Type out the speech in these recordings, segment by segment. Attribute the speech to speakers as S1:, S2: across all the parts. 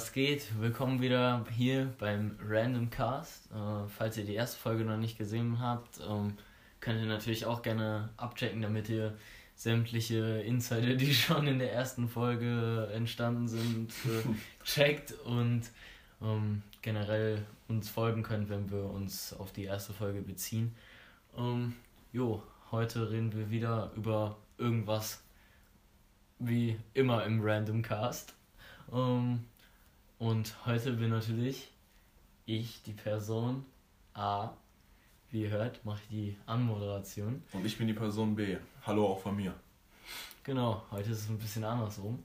S1: Was geht? Willkommen wieder hier beim Random Cast. Äh, falls ihr die erste Folge noch nicht gesehen habt, ähm, könnt ihr natürlich auch gerne abchecken, damit ihr sämtliche Insider, die schon in der ersten Folge entstanden sind, äh, checkt und ähm, generell uns folgen könnt, wenn wir uns auf die erste Folge beziehen. Ähm, jo, heute reden wir wieder über irgendwas wie immer im Random Cast. Ähm, und heute bin natürlich ich, die Person A. Wie ihr hört, mache ich die Anmoderation.
S2: Und ich bin die Person B. Hallo auch von mir.
S1: Genau, heute ist es ein bisschen andersrum.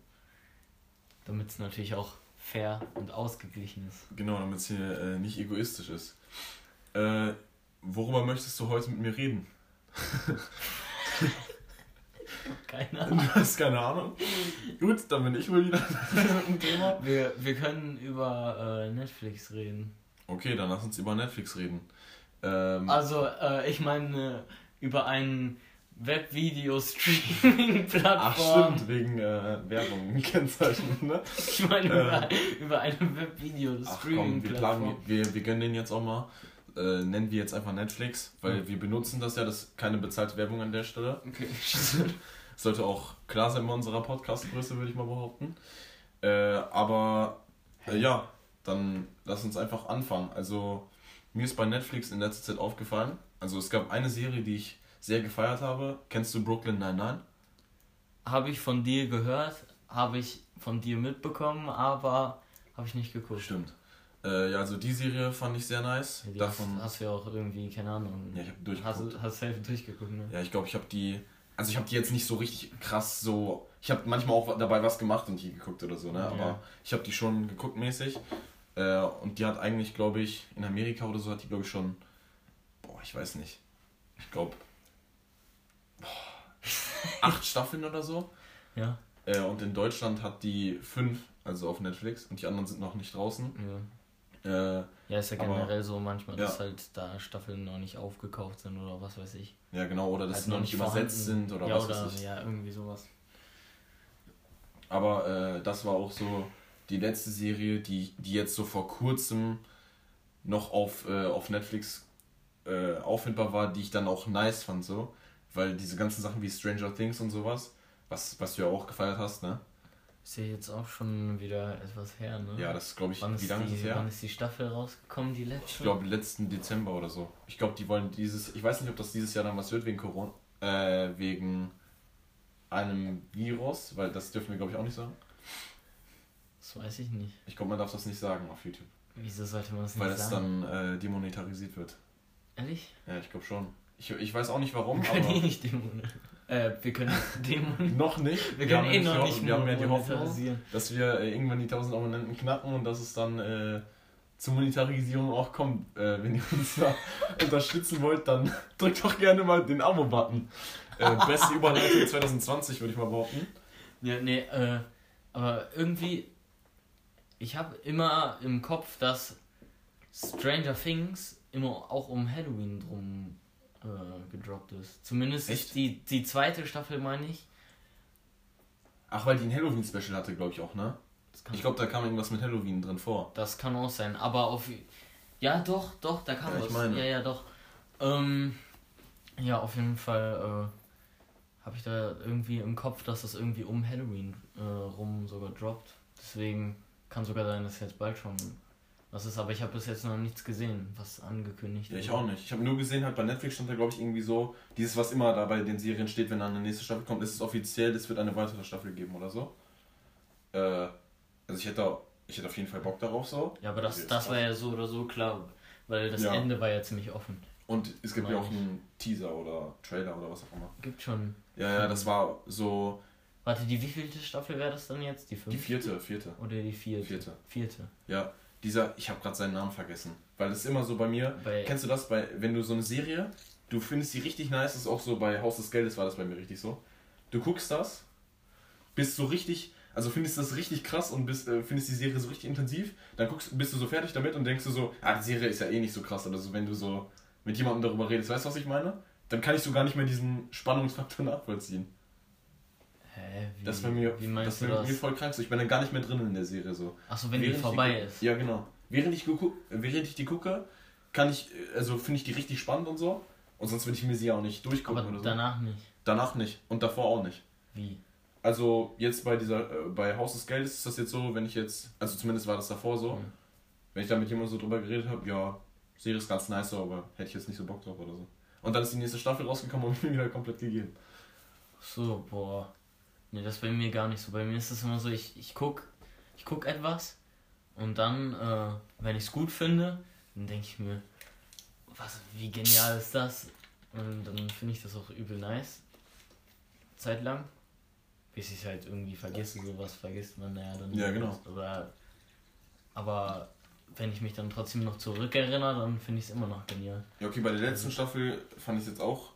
S1: Damit es natürlich auch fair und ausgeglichen ist.
S2: Genau, damit es hier äh, nicht egoistisch ist. Äh, worüber möchtest du heute mit mir reden?
S1: Keine Ahnung.
S2: Du hast keine Ahnung? Gut, dann bin ich wohl wieder
S1: ein Thema. Wir, wir können über äh, Netflix reden.
S2: Okay, dann lass uns über Netflix reden. Ähm,
S1: also, äh, ich meine, über einen Webvideo-Streaming-Plattform.
S2: Ach stimmt, wegen äh, Werbung kennzeichnen, ne?
S1: Ich meine über, äh, über eine Webvideo-Streaming-Plattform.
S2: Wir, wir, wir gönnen den jetzt auch mal. Äh, nennen wir jetzt einfach Netflix, weil mhm. wir benutzen das ja, das ist keine bezahlte Werbung an der Stelle. Okay. Sollte auch klar sein bei unserer Podcast-Größe, würde ich mal behaupten. Äh, aber äh, ja, dann lass uns einfach anfangen. Also mir ist bei Netflix in letzter Zeit aufgefallen, also es gab eine Serie, die ich sehr gefeiert habe. Kennst du Brooklyn 99?
S1: Habe ich von dir gehört, habe ich von dir mitbekommen, aber habe ich nicht geguckt.
S2: Stimmt. Äh, ja, also die Serie fand ich sehr nice.
S1: Ja, Davon hast, du ja auch irgendwie, keine Ahnung. Ja, ich habe durchgeguckt. Hast, hast selbst durchgeguckt, ne?
S2: Ja, ich glaube, ich habe die. Also ich habe die jetzt nicht so richtig krass so. Ich habe manchmal auch dabei was gemacht und die geguckt oder so, ne? Ja. Aber ich habe die schon geguckt mäßig. Äh, und die hat eigentlich, glaube ich, in Amerika oder so hat die, glaube ich, schon. Boah, ich weiß nicht. Ich glaube. acht Staffeln oder so. Ja. Äh, und in Deutschland hat die fünf, also auf Netflix, und die anderen sind noch nicht draußen. Ja.
S1: Äh, ja, ist ja generell so manchmal, dass ja. halt da Staffeln noch nicht aufgekauft sind oder was weiß ich.
S2: Ja, genau, oder dass halt sie noch nicht übersetzt sind oder
S1: ja, was oder, weiß ich. Ja, irgendwie sowas.
S2: Aber äh, das war auch so die letzte Serie, die, die jetzt so vor kurzem noch auf, äh, auf Netflix äh, auffindbar war, die ich dann auch nice fand, so. Weil diese ganzen Sachen wie Stranger Things und sowas, was, was du ja auch gefeiert hast, ne?
S1: Ist ja jetzt auch schon wieder etwas her, ne?
S2: Ja, das glaube ich, wann wie lange
S1: ist es her? Wann ist die Staffel rausgekommen, die letzte?
S2: Ich glaube letzten Dezember oder so. Ich glaube, die wollen dieses, ich weiß nicht, ob das dieses Jahr dann was wird wegen Corona, äh, wegen einem Virus, weil das dürfen wir glaube ich auch nicht sagen.
S1: Das weiß ich nicht.
S2: Ich glaube, man darf das nicht sagen auf YouTube.
S1: Wieso sollte man das
S2: weil nicht sagen? Weil es dann äh, demonetarisiert wird.
S1: Ehrlich?
S2: Ja, ich glaube schon. Ich, ich weiß auch nicht warum,
S1: können aber... Eh nicht demonetarisieren. Äh, wir können
S2: demonetarisieren. noch nicht.
S1: Wir, wir können eh noch nicht
S2: Wir haben ja die Hoffnung, dass wir äh, irgendwann die 1000 Abonnenten knacken und dass es dann äh, zur Monetarisierung auch kommt. Äh, wenn ihr uns da unterstützen wollt, dann drückt doch gerne mal den Abo-Button. Äh, beste Überleitung 2020, würde ich mal behaupten.
S1: Ja, nee, äh, aber irgendwie... Ich habe immer im Kopf, dass Stranger Things immer auch um Halloween drum äh, gedroppt ist. Zumindest Echt? ist die, die zweite Staffel, meine ich.
S2: Ach, weil die ein Halloween-Special hatte, glaube ich auch, ne? Ich glaube, da kam irgendwas mit Halloween drin vor.
S1: Das kann auch sein, aber auf. Ja, doch, doch, da kam ja, was. Ich meine. Ja, ja, doch. Ähm, ja, auf jeden Fall äh, habe ich da irgendwie im Kopf, dass das irgendwie um Halloween äh, rum sogar droppt. Deswegen kann sogar sein, dass jetzt bald schon was ist, aber ich habe bis jetzt noch nichts gesehen, was angekündigt
S2: Ja, ich auch nicht. Ich habe nur gesehen, halt bei Netflix stand da, glaube ich, irgendwie so, dieses, was immer da bei den Serien steht, wenn dann eine nächste Staffel kommt, ist es offiziell, es wird eine weitere Staffel geben oder so. Äh, also ich hätte, ich hätte auf jeden Fall Bock darauf so.
S1: Ja, aber das, das war ja so oder so klar, weil das ja. Ende war ja ziemlich offen.
S2: Und es gibt ja auch einen Teaser oder Trailer oder was auch immer.
S1: Gibt schon.
S2: Ja, ja, das war so.
S1: Warte, die wievielte Staffel wäre das dann jetzt? Die
S2: fünfte? Die vierte, vierte.
S1: Oder die vierte?
S2: Vierte.
S1: Vierte.
S2: Ja, dieser, ich habe gerade seinen Namen vergessen, weil das ist immer so bei mir. Bei kennst du das, bei, wenn du so eine Serie, du findest die richtig nice, das ist auch so bei Haus des Geldes war das bei mir richtig so. Du guckst das, bist so richtig, also findest das richtig krass und bist, äh, findest die Serie so richtig intensiv, dann guckst, bist du so fertig damit und denkst du so, ah, die Serie ist ja eh nicht so krass, oder so, wenn du so mit jemandem darüber redest, weißt du, was ich meine? Dann kann ich so gar nicht mehr diesen Spannungsfaktor nachvollziehen. Hä? Wie, das wäre mir, wie meinst das wär mir voll krank. So. Ich bin dann gar nicht mehr drin in der Serie so. Achso, wenn während die vorbei die, ist. Ja, genau. Während ich, während ich die gucke, kann ich, also finde ich die richtig spannend und so. Und sonst würde ich mir sie auch nicht durchgucken Aber oder so. Danach nicht. Danach nicht. Und davor auch nicht. Wie? Also jetzt bei dieser, äh, bei Haus des Geldes ist das jetzt so, wenn ich jetzt, also zumindest war das davor so, mhm. wenn ich da mit jemandem so drüber geredet habe, ja, Serie ist ganz nice, aber hätte ich jetzt nicht so Bock drauf oder so. Und dann ist die nächste Staffel rausgekommen und mir wieder komplett gegeben.
S1: So, boah. Ne, das bei mir gar nicht so. Bei mir ist es immer so, ich, ich guck, ich guck etwas und dann, äh, wenn ich es gut finde, dann denke ich mir, was, wie genial ist das? Und dann finde ich das auch übel nice. Zeitlang. Bis ich es halt irgendwie vergesse, sowas vergisst man ja dann. Ja, genau. Oder, aber wenn ich mich dann trotzdem noch zurückerinnere, dann finde ich es immer noch genial.
S2: Ja, okay, bei der letzten also, Staffel fand ich es jetzt auch.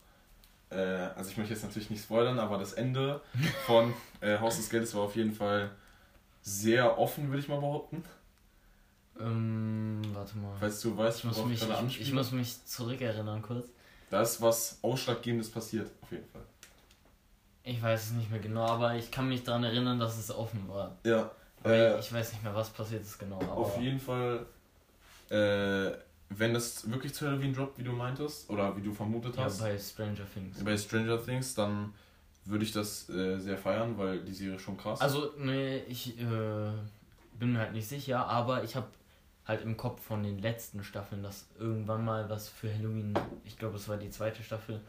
S2: Äh, also ich möchte jetzt natürlich nicht spoilern, aber das Ende von äh, Haus des Geldes war auf jeden Fall sehr offen, würde ich mal behaupten. Ähm, warte mal. Falls du weißt,
S1: ich, gerade anspiele. Ich muss mich zurückerinnern kurz.
S2: Da ist was Ausschlaggebendes passiert, auf jeden Fall.
S1: Ich weiß es nicht mehr genau, aber ich kann mich daran erinnern, dass es offen war. Ja. Äh, ich weiß nicht mehr, was passiert ist genau.
S2: auf jeden Fall, äh, wenn das wirklich zu Halloween droppt, wie du meintest, oder wie du vermutet hast. Ja, bei Stranger Things. Bei Stranger Things, dann würde ich das äh, sehr feiern, weil die Serie schon krass.
S1: Also, nee, ich äh, bin mir halt nicht sicher, aber ich habe halt im Kopf von den letzten Staffeln, dass irgendwann mal was für Halloween, ich glaube es war die zweite Staffel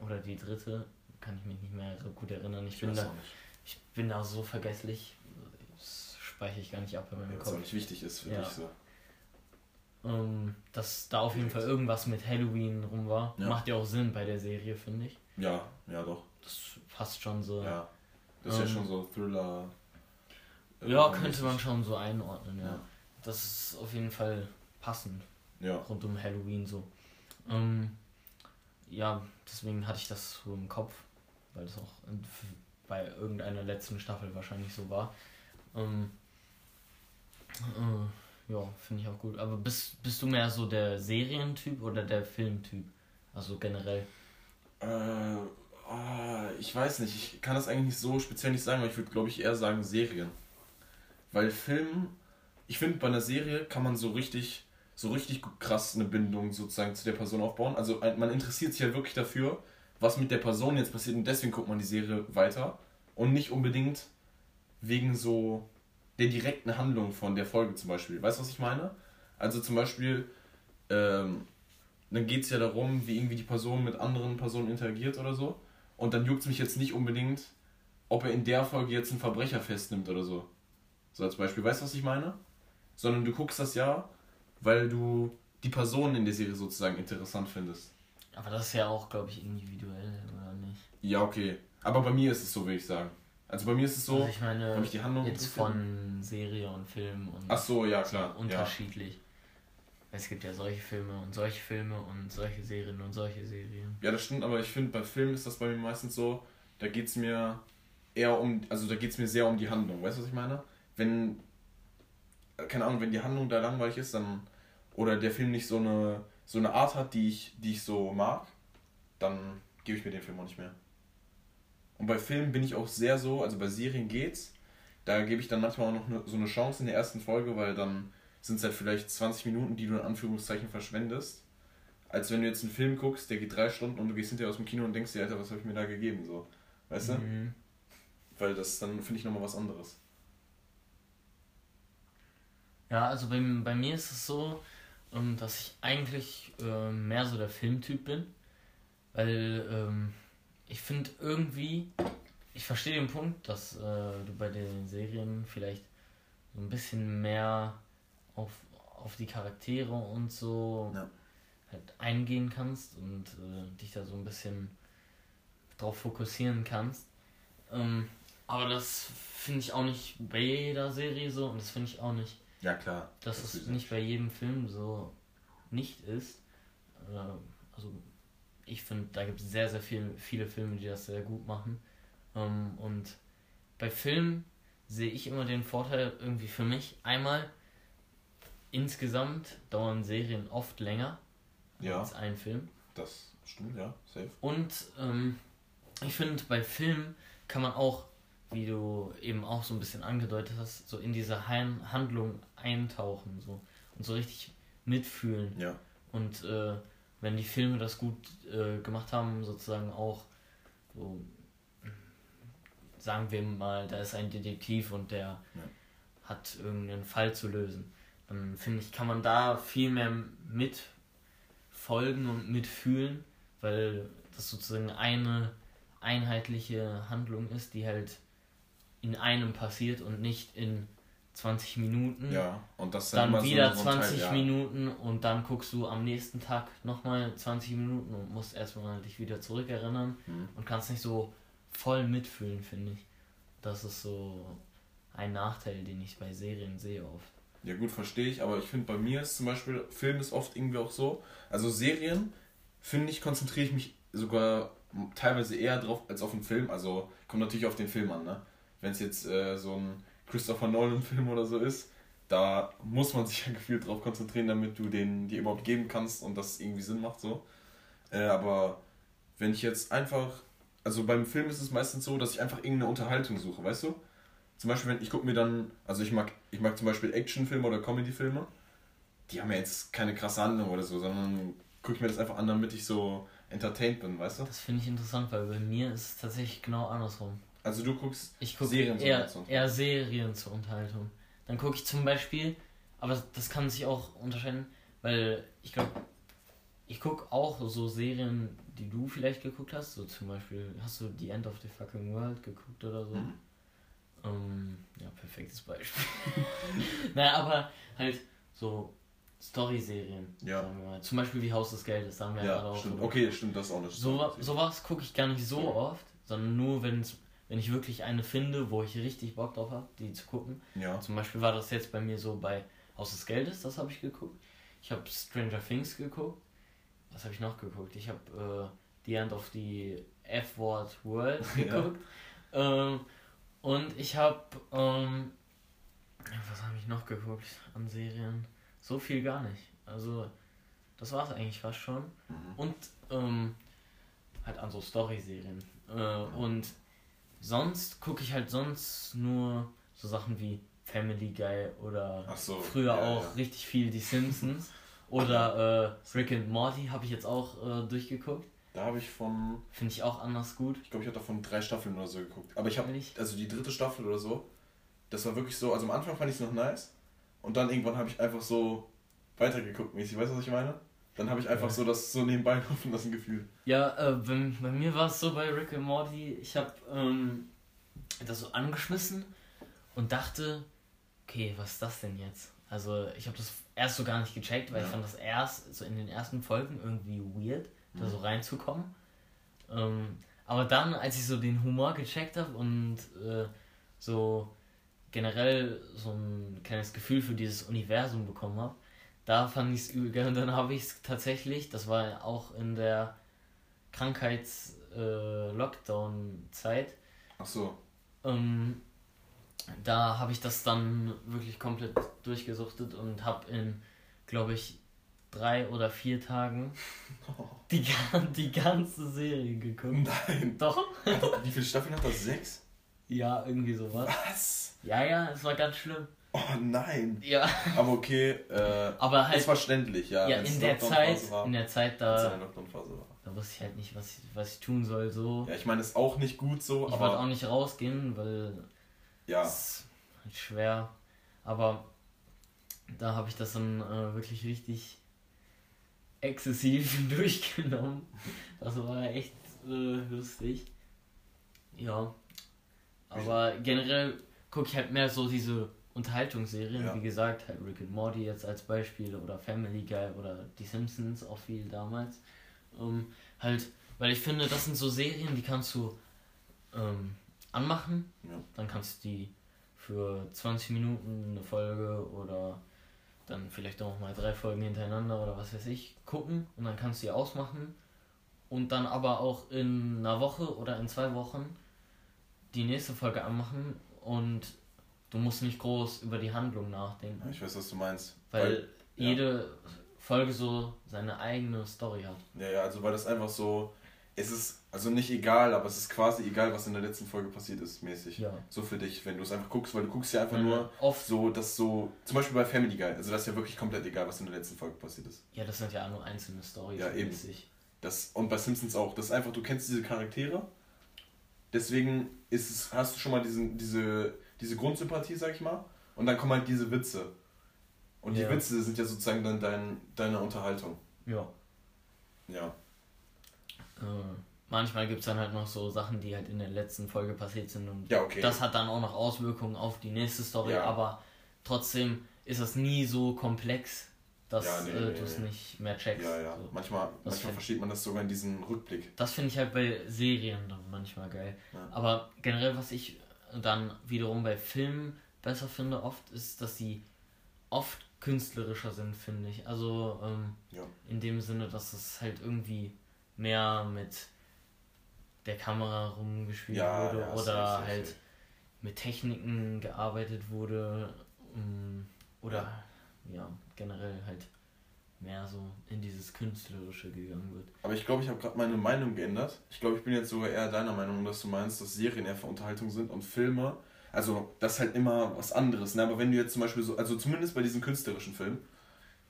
S1: oder die dritte, kann ich mich nicht mehr gut erinnern. Ich, ich bin da, ich bin da so vergesslich, das speichere ich gar nicht ab in meinem ja, Kopf. Was auch nicht wichtig ist für ja. dich so. Um, ähm, dass da auf jeden Fall irgendwas mit Halloween rum war. Ja. Macht ja auch Sinn bei der Serie, finde ich.
S2: Ja, ja doch.
S1: Das passt schon so. Ja.
S2: Das ist um, ja ähm, schon so Thriller.
S1: Ja, könnte man schon so einordnen, ja. ja das ist auf jeden Fall passend. Ja. Rund um Halloween so. Ähm, ja, deswegen hatte ich das so im Kopf, weil das auch bei irgendeiner letzten Staffel wahrscheinlich so war. Ähm, äh, ja, finde ich auch gut. Aber bist, bist du mehr so der Serientyp oder der Filmtyp? Also generell?
S2: Äh, oh, ich weiß nicht. Ich kann das eigentlich nicht so speziell nicht sagen, aber ich würde, glaube ich, eher sagen Serien. Weil Film ich finde, bei einer Serie kann man so richtig, so richtig krass eine Bindung sozusagen zu der Person aufbauen. Also man interessiert sich halt wirklich dafür, was mit der Person jetzt passiert und deswegen guckt man die Serie weiter und nicht unbedingt wegen so der direkten Handlung von der Folge zum Beispiel. Weißt du, was ich meine? Also zum Beispiel, ähm, dann geht es ja darum, wie irgendwie die Person mit anderen Personen interagiert oder so. Und dann juckt es mich jetzt nicht unbedingt, ob er in der Folge jetzt einen Verbrecher festnimmt oder so. So als Beispiel. Weißt du, was ich meine? sondern du guckst das ja, weil du die Personen in der Serie sozusagen interessant findest.
S1: Aber das ist ja auch, glaube ich, individuell, oder nicht?
S2: Ja, okay. Aber bei mir ist es so, würde ich sagen. Also bei mir ist es so, also ich meine,
S1: wenn ich die Handlung jetzt von Serie und Film und
S2: Ach so, ja klar,
S1: unterschiedlich. Ja. Es gibt ja solche Filme und solche Filme und solche Serien und solche Serien.
S2: Ja, das stimmt, aber ich finde, bei Filmen ist das bei mir meistens so, da geht es mir eher um, also da geht es mir sehr um die Handlung, weißt du, was ich meine? Wenn keine Ahnung, wenn die Handlung da langweilig ist, dann oder der Film nicht so eine so eine Art hat, die ich, die ich so mag, dann gebe ich mir den Film auch nicht mehr. Und bei Filmen bin ich auch sehr so, also bei Serien geht's, da gebe ich dann manchmal auch noch eine, so eine Chance in der ersten Folge, weil dann sind es halt vielleicht 20 Minuten, die du in Anführungszeichen verschwendest. Als wenn du jetzt einen Film guckst, der geht drei Stunden und du gehst hinterher aus dem Kino und denkst dir, Alter, was habe ich mir da gegeben? So. Weißt du? Mhm. Weil das dann finde ich nochmal was anderes.
S1: Ja, also bei, bei mir ist es so, ähm, dass ich eigentlich äh, mehr so der Filmtyp bin. Weil ähm, ich finde irgendwie, ich verstehe den Punkt, dass äh, du bei den Serien vielleicht so ein bisschen mehr auf, auf die Charaktere und so ja. halt eingehen kannst und äh, dich da so ein bisschen drauf fokussieren kannst. Ähm, aber das finde ich auch nicht bei jeder Serie so und das finde ich auch nicht
S2: ja, klar.
S1: Dass es nicht bei jedem Film so nicht ist. Äh, also, ich finde, da gibt es sehr, sehr viel, viele Filme, die das sehr gut machen. Ähm, und bei Filmen sehe ich immer den Vorteil irgendwie für mich. Einmal, insgesamt dauern Serien oft länger ja, als ein Film.
S2: Das stimmt, ja, safe.
S1: Und ähm, ich finde, bei Filmen kann man auch wie du eben auch so ein bisschen angedeutet hast, so in diese Handlung eintauchen so und so richtig mitfühlen. Ja. Und äh, wenn die Filme das gut äh, gemacht haben, sozusagen auch so, sagen wir mal, da ist ein Detektiv und der ja. hat irgendeinen Fall zu lösen, dann finde ich, kann man da viel mehr mitfolgen und mitfühlen, weil das sozusagen eine einheitliche Handlung ist, die halt in einem passiert und nicht in 20 Minuten. Ja, und das dann wieder so 20 Teil, ja. Minuten und dann guckst du am nächsten Tag nochmal 20 Minuten und musst erstmal dich wieder zurückerinnern mhm. und kannst nicht so voll mitfühlen, finde ich. Das ist so ein Nachteil, den ich bei Serien sehe oft.
S2: Ja gut, verstehe ich, aber ich finde bei mir ist zum Beispiel, Film ist oft irgendwie auch so, also Serien, finde ich, konzentriere ich mich sogar teilweise eher drauf als auf einen Film, also kommt natürlich auf den Film an, ne? Wenn es jetzt äh, so ein Christopher Nolan-Film oder so ist, da muss man sich ja gefühlt drauf konzentrieren, damit du den dir überhaupt geben kannst und das irgendwie Sinn macht so. Äh, aber wenn ich jetzt einfach, also beim Film ist es meistens so, dass ich einfach irgendeine Unterhaltung suche, weißt du? Zum Beispiel, wenn ich gucke mir dann, also ich mag, ich mag zum Beispiel Actionfilme oder Comedyfilme, die haben ja jetzt keine krasse Handlung oder so, sondern gucke ich mir das einfach an, damit ich so entertained bin, weißt du?
S1: Das finde ich interessant, weil bei mir ist es tatsächlich genau andersrum.
S2: Also du guckst
S1: ich guck Serien eher, zur eher Serien zur Unterhaltung. Dann gucke ich zum Beispiel, aber das kann sich auch unterscheiden, weil ich glaube, ich gucke auch so Serien, die du vielleicht geguckt hast. So zum Beispiel, hast du The End of the Fucking World geguckt oder so? Mhm. Um, ähm, ja, perfektes Beispiel. naja, aber halt so Story-Serien. Ja. Zum Beispiel wie Haus des Geldes, haben wir ja,
S2: ja auch. Stimmt. Okay, stimmt, das ist auch
S1: Story. So, sowas gucke ich gar nicht so oft, sondern nur, wenn es wenn ich wirklich eine finde, wo ich richtig Bock drauf habe, die zu gucken. Ja. Zum Beispiel war das jetzt bei mir so bei Haus des Geldes, das habe ich geguckt. Ich habe Stranger Things geguckt. Was habe ich noch geguckt? Ich habe äh, The End of the F-Word World geguckt. Ja. Ähm, und ich habe, ähm, was habe ich noch geguckt an Serien? So viel gar nicht. Also, das war es eigentlich fast schon. Mhm. Und ähm, halt an so Story-Serien. Äh, und sonst gucke ich halt sonst nur so Sachen wie Family Guy oder so, früher ja, auch ja. richtig viel Die Simpsons oder äh, Rick and Morty habe ich jetzt auch äh, durchgeguckt.
S2: Da habe ich von.
S1: Finde ich auch anders gut.
S2: Ich glaube, ich habe davon drei Staffeln oder so geguckt. Aber ich habe nicht. Also die dritte Staffel oder so, das war wirklich so. Also am Anfang fand ich es noch nice. Und dann irgendwann habe ich einfach so weitergeguckt mäßig. Weißt du, was ich meine? Dann habe ich einfach so das so nebenbei laufen lassen Gefühl.
S1: Ja, äh, bei, bei mir war es so bei Rick and Morty, ich habe ähm, das so angeschmissen und dachte, okay, was ist das denn jetzt? Also ich habe das erst so gar nicht gecheckt, weil ja. ich fand das erst so in den ersten Folgen irgendwie weird, da mhm. so reinzukommen. Ähm, aber dann, als ich so den Humor gecheckt habe und äh, so generell so ein kleines Gefühl für dieses Universum bekommen habe, da fand ich es übel. Und dann habe ich es tatsächlich, das war auch in der Krankheits-Lockdown-Zeit. Äh,
S2: Ach so.
S1: Ähm, da habe ich das dann wirklich komplett durchgesuchtet und habe in, glaube ich, drei oder vier Tagen die, die ganze Serie geguckt. Nein.
S2: Doch. Wie viele Staffeln hat das? Sechs?
S1: Ja, irgendwie sowas. Was? Ja, ja, es war ganz schlimm.
S2: Oh nein. Ja. Aber okay, äh, aber halt, ist verständlich, ja. Ja,
S1: in der Zeit, war, in der Zeit da, da wusste ich halt nicht, was ich, was ich tun soll, so.
S2: Ja, ich meine, ist auch nicht gut so,
S1: ich aber... wollte auch nicht rausgehen, weil... Ja. ist halt schwer, aber da habe ich das dann äh, wirklich richtig exzessiv durchgenommen. Das war echt äh, lustig. Ja. Aber generell gucke ich halt mehr so diese Unterhaltungsserien, ja. wie gesagt, halt Rick and Morty jetzt als Beispiel oder Family Guy oder Die Simpsons auch viel damals. Ähm, halt, weil ich finde, das sind so Serien, die kannst du ähm, anmachen, ja. dann kannst du die für 20 Minuten eine Folge oder dann vielleicht auch mal drei Folgen hintereinander oder was weiß ich gucken und dann kannst du die ausmachen und dann aber auch in einer Woche oder in zwei Wochen die nächste Folge anmachen und du musst nicht groß über die Handlung nachdenken.
S2: Ich weiß, was du meinst.
S1: Weil, weil jede ja. Folge so seine eigene Story hat.
S2: Ja, ja, also weil das einfach so, es ist also nicht egal, aber es ist quasi egal, was in der letzten Folge passiert ist, mäßig. Ja. So für dich, wenn du es einfach guckst, weil du guckst ja einfach ja, nur oft so, dass so, zum Beispiel bei Family Guy, also das ist ja wirklich komplett egal, was in der letzten Folge passiert ist.
S1: Ja, das sind ja nur einzelne Storys.
S2: Ja, eben. Das, und bei Simpsons auch. Das ist einfach, du kennst diese Charaktere, deswegen ist es, hast du schon mal diesen, diese, diese Grundsympathie, sag ich mal, und dann kommen halt diese Witze. Und die ja. Witze sind ja sozusagen dann dein, deine Unterhaltung. Ja.
S1: Ja. Äh, manchmal gibt es dann halt noch so Sachen, die halt in der letzten Folge passiert sind und ja, okay. das hat dann auch noch Auswirkungen auf die nächste Story, ja. aber trotzdem ist das nie so komplex, dass ja, nee, äh, nee, du es nee. nicht mehr checkst.
S2: Ja, ja. So. Manchmal, manchmal versteht man das sogar in diesem Rückblick.
S1: Das finde ich halt bei Serien dann manchmal geil. Aber generell, was ich dann wiederum bei Filmen besser finde, oft ist, dass sie oft künstlerischer sind, finde ich. Also ähm, ja. in dem Sinne, dass es halt irgendwie mehr mit der Kamera rumgespielt ja, wurde ja, oder richtig, halt mit Techniken gearbeitet wurde um, oder ja. generell halt mehr so in dieses Künstlerische gegangen wird.
S2: Aber ich glaube, ich habe gerade meine Meinung geändert. Ich glaube, ich bin jetzt sogar eher deiner Meinung, dass du meinst, dass Serien eher für Unterhaltung sind und Filme, also das ist halt immer was anderes. Ne? Aber wenn du jetzt zum Beispiel so, also zumindest bei diesen künstlerischen Filmen,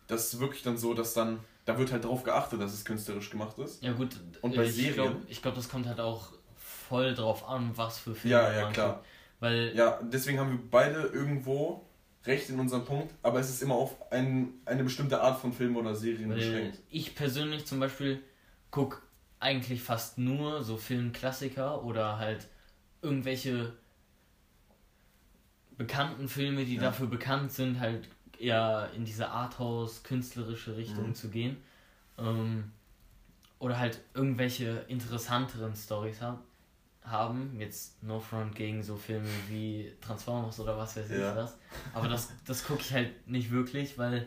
S2: das ist wirklich dann so, dass dann da wird halt drauf geachtet, dass es künstlerisch gemacht ist. Ja gut.
S1: Und bei ich Serien. Glaub, ich glaube, das kommt halt auch voll drauf an, was für Filme. Ja, ja,
S2: klar. Weil ja, deswegen haben wir beide irgendwo recht in unserem Punkt, aber es ist immer auf ein, eine bestimmte Art von Film oder Serien beschränkt.
S1: Ich persönlich zum Beispiel gucke eigentlich fast nur so Filmklassiker oder halt irgendwelche bekannten Filme, die ja. dafür bekannt sind, halt eher in diese Arthouse, künstlerische Richtung mhm. zu gehen. Ähm, oder halt irgendwelche interessanteren Stories haben. Haben. Jetzt No Front gegen so Filme wie Transformers oder was weiß ich ja. was. Aber das, das gucke ich halt nicht wirklich, weil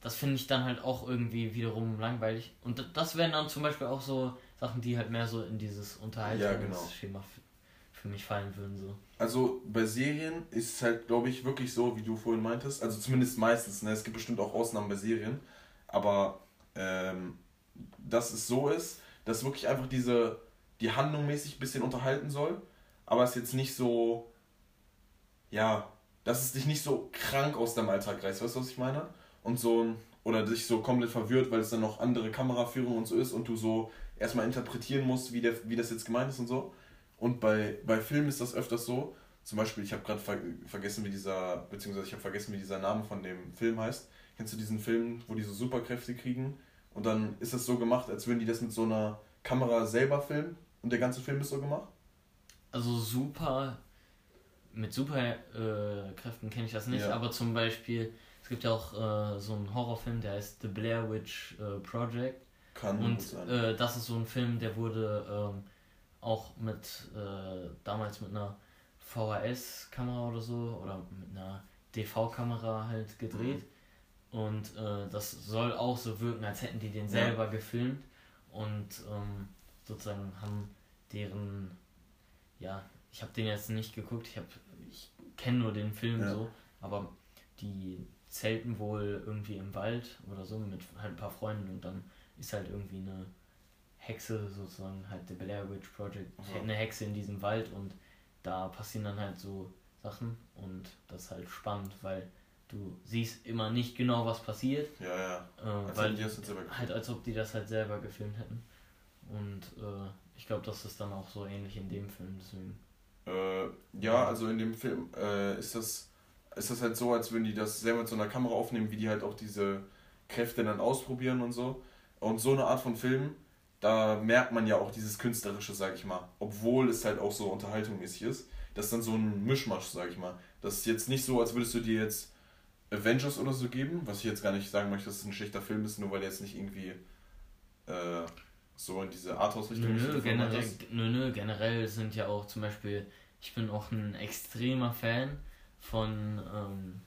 S1: das finde ich dann halt auch irgendwie wiederum langweilig. Und das wären dann zum Beispiel auch so Sachen, die halt mehr so in dieses Unterhaltungsschema ja, genau für mich fallen würden. So.
S2: Also bei Serien ist es halt, glaube ich, wirklich so, wie du vorhin meintest. Also zumindest meistens. Ne? Es gibt bestimmt auch Ausnahmen bei Serien. Aber ähm, dass es so ist, dass wirklich einfach diese, die Handlung mäßig ein bisschen unterhalten soll. Aber es jetzt nicht so, ja, dass es dich nicht so krank aus deinem Alltag reißt. Weißt du, was ich meine? Und so, oder dich so komplett verwirrt, weil es dann noch andere Kameraführung und so ist und du so erstmal interpretieren musst, wie, der, wie das jetzt gemeint ist und so. Und bei, bei Filmen ist das öfters so, zum Beispiel, ich habe gerade ver vergessen, wie dieser, beziehungsweise ich habe vergessen, wie dieser Name von dem Film heißt. Kennst du diesen Film, wo die so Superkräfte kriegen? Und dann ist das so gemacht, als würden die das mit so einer Kamera selber filmen und der ganze Film ist so gemacht?
S1: Also super, mit Superkräften äh, kenne ich das nicht, ja. aber zum Beispiel, es gibt ja auch äh, so einen Horrorfilm, der heißt The Blair Witch äh, Project. Kann und sein. Äh, das ist so ein Film, der wurde ähm, auch mit äh, damals mit einer VHS-Kamera oder so oder mit einer DV-Kamera halt gedreht. Mhm. Und äh, das soll auch so wirken, als hätten die den selber ja. gefilmt und ähm, sozusagen haben deren, ja, ich habe den jetzt nicht geguckt, ich habe, ich kenne nur den Film ja. so, aber die zelten wohl irgendwie im Wald oder so mit halt ein paar Freunden und dann ist halt irgendwie eine Hexe sozusagen, halt der Blair Witch Project, Aha. eine Hexe in diesem Wald und da passieren dann halt so Sachen und das ist halt spannend, weil du siehst immer nicht genau, was passiert. Ja, ja. Äh, als weil die das selber halt als ob die das halt selber gefilmt hätten. Und äh, ich glaube, das ist dann auch so ähnlich in dem Film, deswegen.
S2: Äh, ja, also in dem Film äh, ist das ist das halt so, als würden die das selber mit so einer Kamera aufnehmen, wie die halt auch diese Kräfte dann ausprobieren und so. Und so eine Art von Film da merkt man ja auch dieses Künstlerische, sag ich mal. Obwohl es halt auch so unterhaltungsmäßig ist. Das ist dann so ein Mischmasch, sag ich mal. Das ist jetzt nicht so, als würdest du dir jetzt Avengers oder so geben, was ich jetzt gar nicht sagen möchte, dass es ein schlechter Film ist, nur weil er jetzt nicht irgendwie äh, so in diese Arthouse-Richtung
S1: nö, nö, generell, nö, nö, generell sind ja auch zum Beispiel, ich bin auch ein extremer Fan von ähm,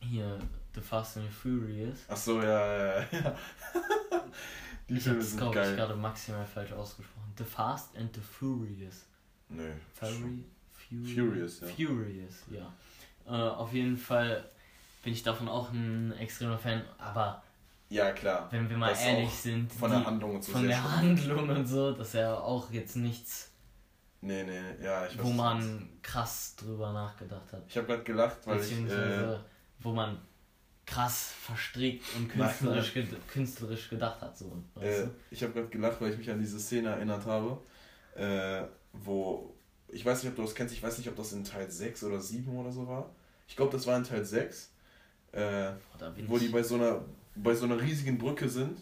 S1: hier The Fast and the Furious.
S2: Ach so, ja, ja, ja.
S1: Die ich Filme sind geil. Ich gerade maximal falsch ausgesprochen. The Fast and the Furious. Nö. Fury, Furious, Furious, ja. Furious, ja. Äh, auf jeden Fall bin ich davon auch ein extremer Fan, aber
S2: Ja, klar.
S1: Wenn wir mal
S2: Das
S1: ehrlich sind.
S2: von der Handlung und so
S1: Von der
S2: schlimm.
S1: Handlung und so, dass er auch jetzt nichts,
S2: Nee, nee, ja, ich weiß
S1: wo
S2: was
S1: man krass drüber nachgedacht hat.
S2: Ich habe gerade gelacht, weil ich. Äh,
S1: Beziehungsweise, wo man krass verstrickt und
S2: Nein,
S1: künstlerisch, ged künstlerisch gedacht hat. So,
S2: äh, ich habe gerade gelacht, weil ich mich an diese Szene erinnert habe, äh, wo. Ich weiß nicht, ob du das kennst, ich weiß nicht, ob das in Teil 6 oder 7 oder so war. Ich glaube, das war in Teil 6. Äh,
S1: Oh,
S2: wo die bei so einer bei so einer riesigen Brücke sind.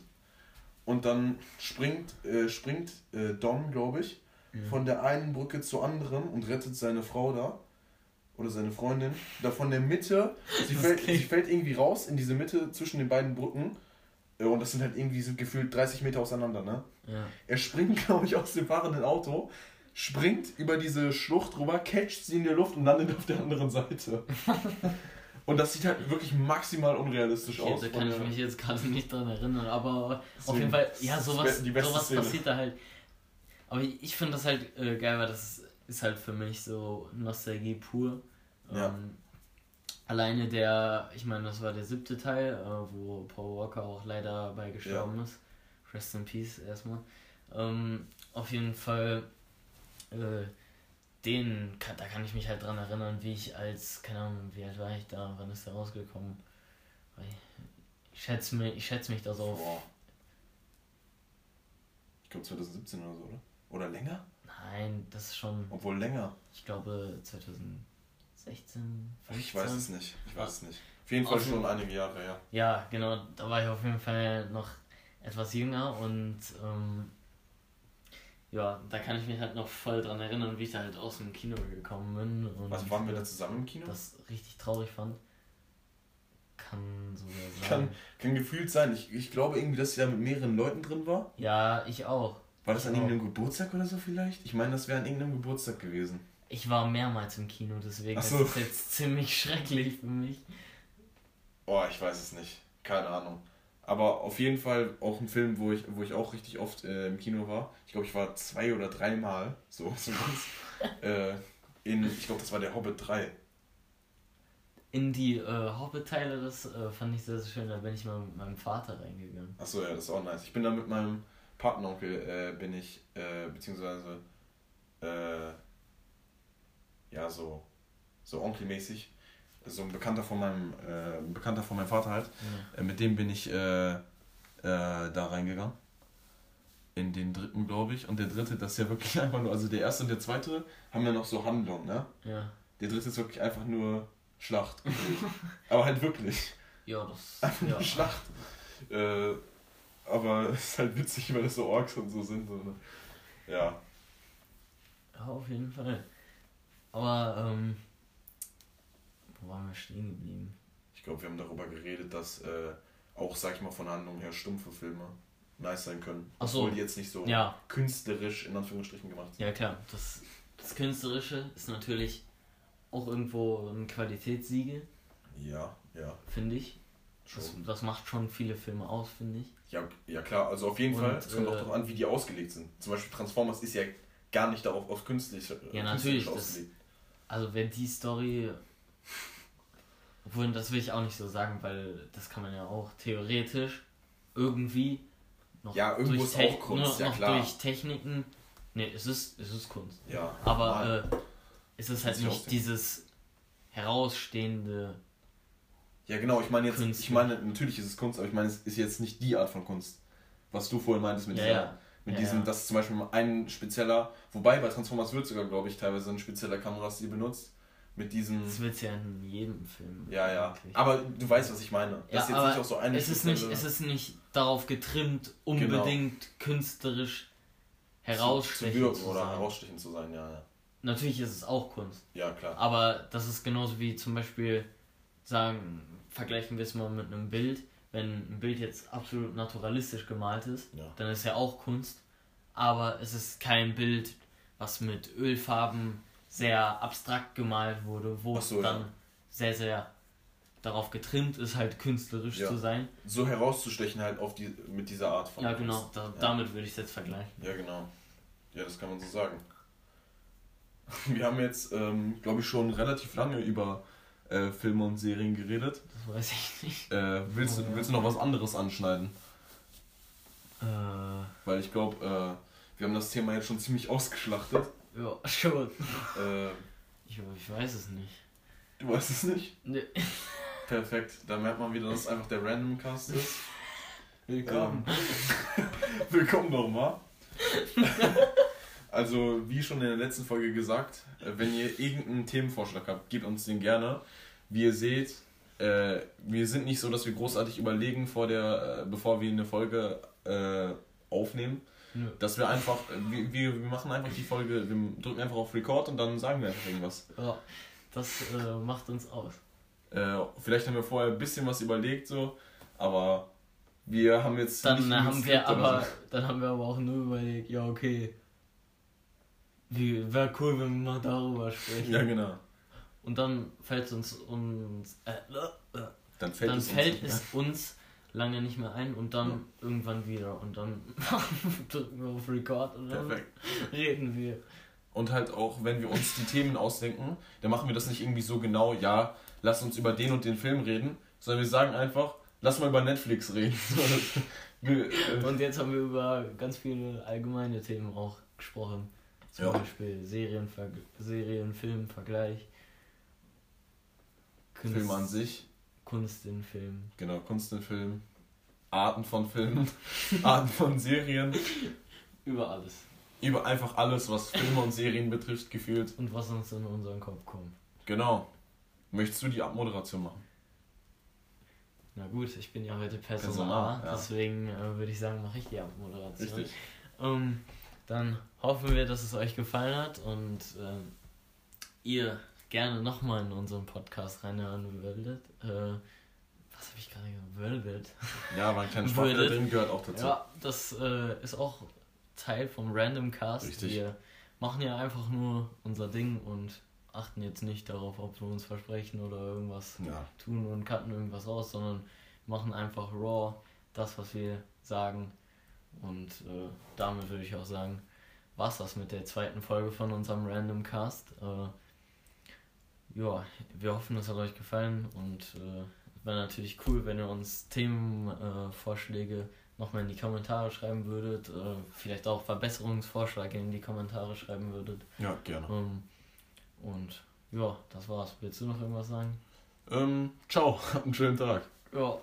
S2: Und dann springt äh, springt äh, Dom glaube ich
S1: Mhm.
S2: von der einen Brücke zur anderen und rettet seine Frau da oder seine Freundin da von der Mitte. Sie fällt, sie fällt irgendwie raus in diese Mitte zwischen den beiden Brücken. Äh, und das sind halt irgendwie sind gefühlt 30 Meter auseinander ne?
S1: Ja.
S2: er springt glaube ich aus dem fahrenden Auto springt über diese Schlucht rüber catcht sie in der Luft und landet auf der anderen Seite und das sieht halt wirklich maximal unrealistisch
S1: Okay,
S2: aus
S1: da kann ich mich jetzt gerade nicht dran erinnern, aber auf
S2: Deswegen,
S1: jeden Fall, ja, sowas, sowas
S2: Szene.
S1: passiert da halt. Aber ich, ich finde das halt äh, geil, weil das ist halt für mich so Nostalgie pur.
S2: Ja.
S1: Ähm, alleine der, ich meine, das war der siebte Teil, äh, wo Paul Walker auch leider bei gestorben ist. Rest in Peace erstmal. Ähm, auf jeden Fall, äh, den, da kann ich mich halt dran erinnern, wie ich als, keine Ahnung, wie alt war ich da, wann ist der rausgekommen? Ich schätze mich, ich schätze mich da so auf,
S2: Boah. Ich glaube 2017 oder so, oder? Oder länger?
S1: nein, das ist schon,
S2: Obwohl länger.
S1: ich glaube 2016, 15.
S2: Ich weiß es nicht. Ich weiß es nicht. Auf jeden Fall
S1: Auf
S2: schon einige Jahre, ja.
S1: Ja, genau, da war ich auf jeden Fall noch etwas jünger und ähm, ja, da kann ich mich halt noch voll dran erinnern, wie ich da halt aus dem Kino gekommen bin und
S2: Was waren wir da zusammen im Kino?
S1: das richtig traurig fand. Kann sogar sein.
S2: Kann, kann gefühlt sein. Ich, ich glaube irgendwie, dass sie da mit mehreren Leuten drin war.
S1: Ja, ich auch.
S2: War das an
S1: Ich auch.
S2: irgendeinem Geburtstag oder so vielleicht? Ich meine, das wäre an irgendeinem Geburtstag gewesen.
S1: Ich war mehrmals im Kino, deswegen
S2: Ach
S1: ist
S2: so.
S1: es jetzt ziemlich schrecklich für mich.
S2: Oh, ich weiß es nicht. Keine Ahnung. Aber auf jeden Fall auch ein Film, wo ich, wo ich auch richtig oft äh, im Kino war. Ich glaube, ich war zwei oder dreimal. So, so ganz. äh, in, ich glaube, das war der Hobbit 3.
S1: In die äh, Hobbit-Teile, das äh, fand ich sehr, sehr schön. Da bin ich mal mit meinem Vater reingegangen.
S2: Achso, ja, das ist auch nice. Ich bin da mit meinem Patenonkel, äh, bin ich, äh, beziehungsweise, äh, ja, so, so onkelmäßig. So ein Bekannter von meinem, äh, ein Bekannter von meinem Vater halt.
S1: Ja.
S2: Äh, mit dem bin ich äh, äh, da reingegangen. In den dritten, glaube ich. Und der dritte, das ist ja wirklich einfach nur, also der erste und der zweite haben ja noch so Handlung, ne?
S1: ja.
S2: Der dritte ist wirklich einfach nur Schlacht. Aber halt wirklich.
S1: Ja, das.
S2: Einfach
S1: ja.
S2: nur Schlacht. Äh, aber es ist halt witzig, weil das so Orks und so sind. So, ne? Ja.
S1: Ja, auf jeden Fall. Aber, ähm. Wo waren wir stehen geblieben?
S2: Ich glaube, wir haben darüber geredet, dass äh, auch, sag ich mal, von der Handlung her stumpfe Filme nice sein können.
S1: Ach so.
S2: Obwohl die jetzt nicht so
S1: Ja,
S2: künstlerisch in Anführungsstrichen gemacht sind.
S1: ja klar. Das, das Künstlerische ist natürlich auch irgendwo ein Qualitätssiegel,
S2: Ja, ja,
S1: finde ich. Das, das macht schon viele Filme aus, finde ich.
S2: Ja, ja klar, also auf jeden
S1: Und,
S2: Fall. Es kommt auch
S1: äh,
S2: darauf an, wie die ausgelegt sind. Zum Beispiel Transformers ist ja gar nicht darauf auf künstlich, äh,
S1: Ja, natürlich, das-. Also wenn die Story. Obwohl, das will ich auch nicht so sagen, weil das kann man ja auch theoretisch irgendwie noch
S2: Ja, irgendwo
S1: durch
S2: auch Kunst, ja
S1: noch
S2: klar.
S1: durch Techniken. Ne, es ist, es ist Kunst.
S2: Ja,
S1: Aber äh, es ist halt
S2: sich
S1: nicht dieses herausstehende.
S2: ja, genau, ich meine jetzt,
S1: Künstler.
S2: ich meine, natürlich ist es Kunst, aber ich meine, es ist jetzt nicht die Art von Kunst. Was du vorhin meintest mit
S1: Ja,
S2: dieser,
S1: ja.
S2: mit
S1: Ja,
S2: diesem,
S1: ja.
S2: das ist zum Beispiel ein spezieller, wobei bei Transformers wird sogar, glaube ich, teilweise ein spezieller Kamerastil benutzt. Mit diesem.
S1: Das wird ja in jedem Film.
S2: Ja, ja.
S1: eigentlich.
S2: Aber du weißt, was ich meine. Das
S1: Ja,
S2: ist jetzt
S1: aber
S2: nicht auch so eine
S1: es ist nicht, es ist nicht darauf getrimmt,
S2: Genau.
S1: unbedingt künstlerisch
S2: zu
S1: herausstechend
S2: wirken
S1: zu
S2: oder
S1: sein.
S2: herausstechend zu sein, ja, ja.
S1: Natürlich ist es auch Kunst.
S2: Ja, klar.
S1: Aber das ist genauso wie zum Beispiel sagen, vergleichen wir es mal mit einem Bild. Wenn ein Bild jetzt absolut naturalistisch gemalt ist,
S2: Ja.
S1: dann ist ja auch Kunst. Aber es ist kein Bild, was mit Ölfarben sehr abstrakt gemalt wurde, wo
S2: so,
S1: es dann
S2: ja.
S1: sehr, sehr darauf getrimmt ist, halt künstlerisch
S2: Ja.
S1: zu sein.
S2: So herauszustechen halt auf die, mit dieser Art von
S1: Ja, genau, da,
S2: Ja.
S1: damit würde ich es jetzt vergleichen.
S2: Ja, genau. Ja, das kann man so sagen. Wir haben jetzt, ähm, glaube ich, schon relativ lange über äh, Filme und Serien geredet.
S1: Das weiß ich nicht.
S2: Äh, willst,
S1: Oh, ja.
S2: willst du noch was anderes anschneiden?
S1: Äh,
S2: Weil ich glaube, äh, wir haben das Thema jetzt schon ziemlich ausgeschlachtet.
S1: Ja, schon.
S2: Äh,
S1: Ich, ich weiß es nicht.
S2: du weißt es nicht?
S1: Nee.
S2: Perfekt. Da merkt man wieder, dass es einfach der Random Cast ist.
S1: Willkommen.
S2: Ähm, willkommen nochmal. also, wie schon in der letzten Folge gesagt, äh, wenn ihr irgendeinen Themenvorschlag habt, gebt uns den gerne. Wie ihr seht, äh, wir sind nicht so, dass wir großartig überlegen, vor der, äh, bevor wir eine Folge äh, aufnehmen.
S1: Nö.
S2: Dass wir einfach, äh, wir, wir, machen einfach die Folge, wir drücken einfach auf Record und dann sagen wir einfach irgendwas.
S1: Ja, das äh, macht uns aus.
S2: Äh, vielleicht haben wir vorher ein bisschen was überlegt, so, aber wir haben jetzt.
S1: Dann haben wir aber,
S2: so.
S1: dann haben wir aber auch nur überlegt, ja okay, wie wäre cool, wenn wir mal darüber sprechen.
S2: Ja, genau.
S1: Und dann fällt uns uns äh, äh,
S2: Dann fällt
S1: dann
S2: es
S1: fällt
S2: uns,
S1: es uns lange nicht mehr ein und dann irgendwann wieder und dann drücken wir auf Record und dann
S2: Perfekt.
S1: reden wir.
S2: Und halt auch, wenn wir uns die Themen ausdenken, dann machen wir das nicht irgendwie so genau, ja, lass uns über den und den Film reden, sondern wir sagen einfach, lass mal über Netflix reden. Äh,
S1: Und jetzt haben wir über ganz viele allgemeine Themen auch gesprochen. Zum
S2: Ja.
S1: Beispiel Serienver Serien, Film, Vergleich. Kunst,
S2: Film an sich,
S1: Kunst in Film.
S2: genau, Kunst in Film, Arten von Filmen, Arten von Serien,
S1: Über alles.
S2: über einfach alles, was Filme und Serien betrifft, gefühlt.
S1: Und was uns in unseren Kopf kommt.
S2: Genau. Möchtest du die Abmoderation machen?
S1: Na gut, ich bin ja heute Person,
S2: Personal,
S1: A,
S2: ja.
S1: deswegen äh, würde ich sagen, mache ich die Abmoderation.
S2: Richtig.
S1: Ähm, dann hoffen wir, dass es euch gefallen hat und ähm, ihr gerne nochmal in unseren Podcast reinhören würdet. Äh, was habe ich gerade gesagt? Würdet.
S2: Ja, war ein
S1: Würdet.
S2: drin, gehört auch dazu.
S1: Ja, das äh, ist auch Teil vom Random Cast.
S2: Richtig.
S1: Wir machen ja einfach nur unser Ding und achten jetzt nicht darauf, ob wir uns versprechen oder irgendwas
S2: Ja.
S1: tun und cutten irgendwas raus, sondern machen einfach raw das, was wir sagen. Und äh, damit würde ich auch sagen, war's das mit der zweiten Folge von unserem Random Cast. Äh, ja, wir hoffen, es hat euch gefallen und äh, es wäre natürlich cool, wenn ihr uns Themenvorschläge äh, nochmal in die Kommentare schreiben würdet. Äh, vielleicht auch Verbesserungsvorschläge in die Kommentare schreiben würdet.
S2: Ja, gerne.
S1: Ähm, und ja, das war's. Willst du noch irgendwas sagen?
S2: Ähm, ciao, habt einen schönen Tag.
S1: Ja.